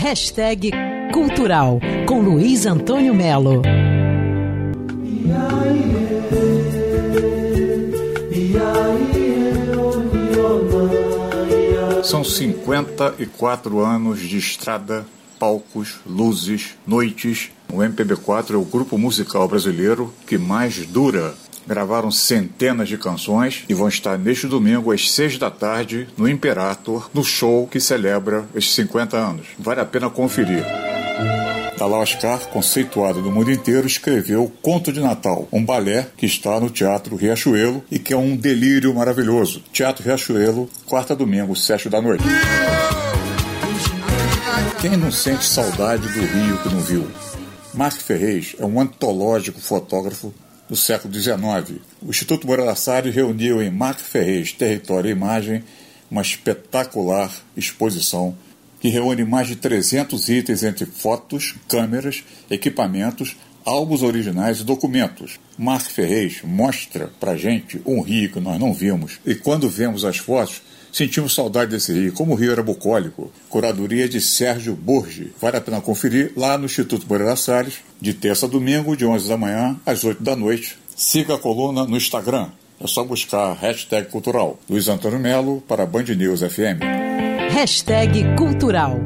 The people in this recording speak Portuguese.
Hashtag Cultural com Luiz Antônio Melo. São 54 anos de estrada, palcos, luzes, noites. O MPB4 é o grupo musical brasileiro que mais dura. Gravaram centenas de canções e vão estar neste domingo às 6 da tarde no Imperator, no show que celebra esses 50 anos. Vale a pena conferir. Dalá Oscar, conceituado no mundo inteiro, escreveu Conto de Natal, um balé que está no Teatro Riachuelo e que é um delírio maravilhoso. Teatro Riachuelo, quarta domingo, sete da noite. Quem não sente saudade do Rio que não viu? Mark Ferrez é um antológico fotógrafo do século XIX. O Instituto Moreira Salles reuniu em Mark Ferrez Território e Imagem uma espetacular exposição que reúne mais de 300 itens entre fotos, câmeras, equipamentos, álbuns originais e documentos. Mark Ferrez mostra pra gente um rio que nós não vimos e quando vemos as fotos sentimos saudade desse rio, como o rio era bucólico. Curadoria de Sérgio Borges. Vale a pena conferir lá no Instituto Moreira Salles, de terça a domingo, de 11 da manhã às 8 da noite. Siga a coluna no Instagram. É só buscar hashtag cultural. Luiz Antônio Melo para Band News FM. Hashtag Cultural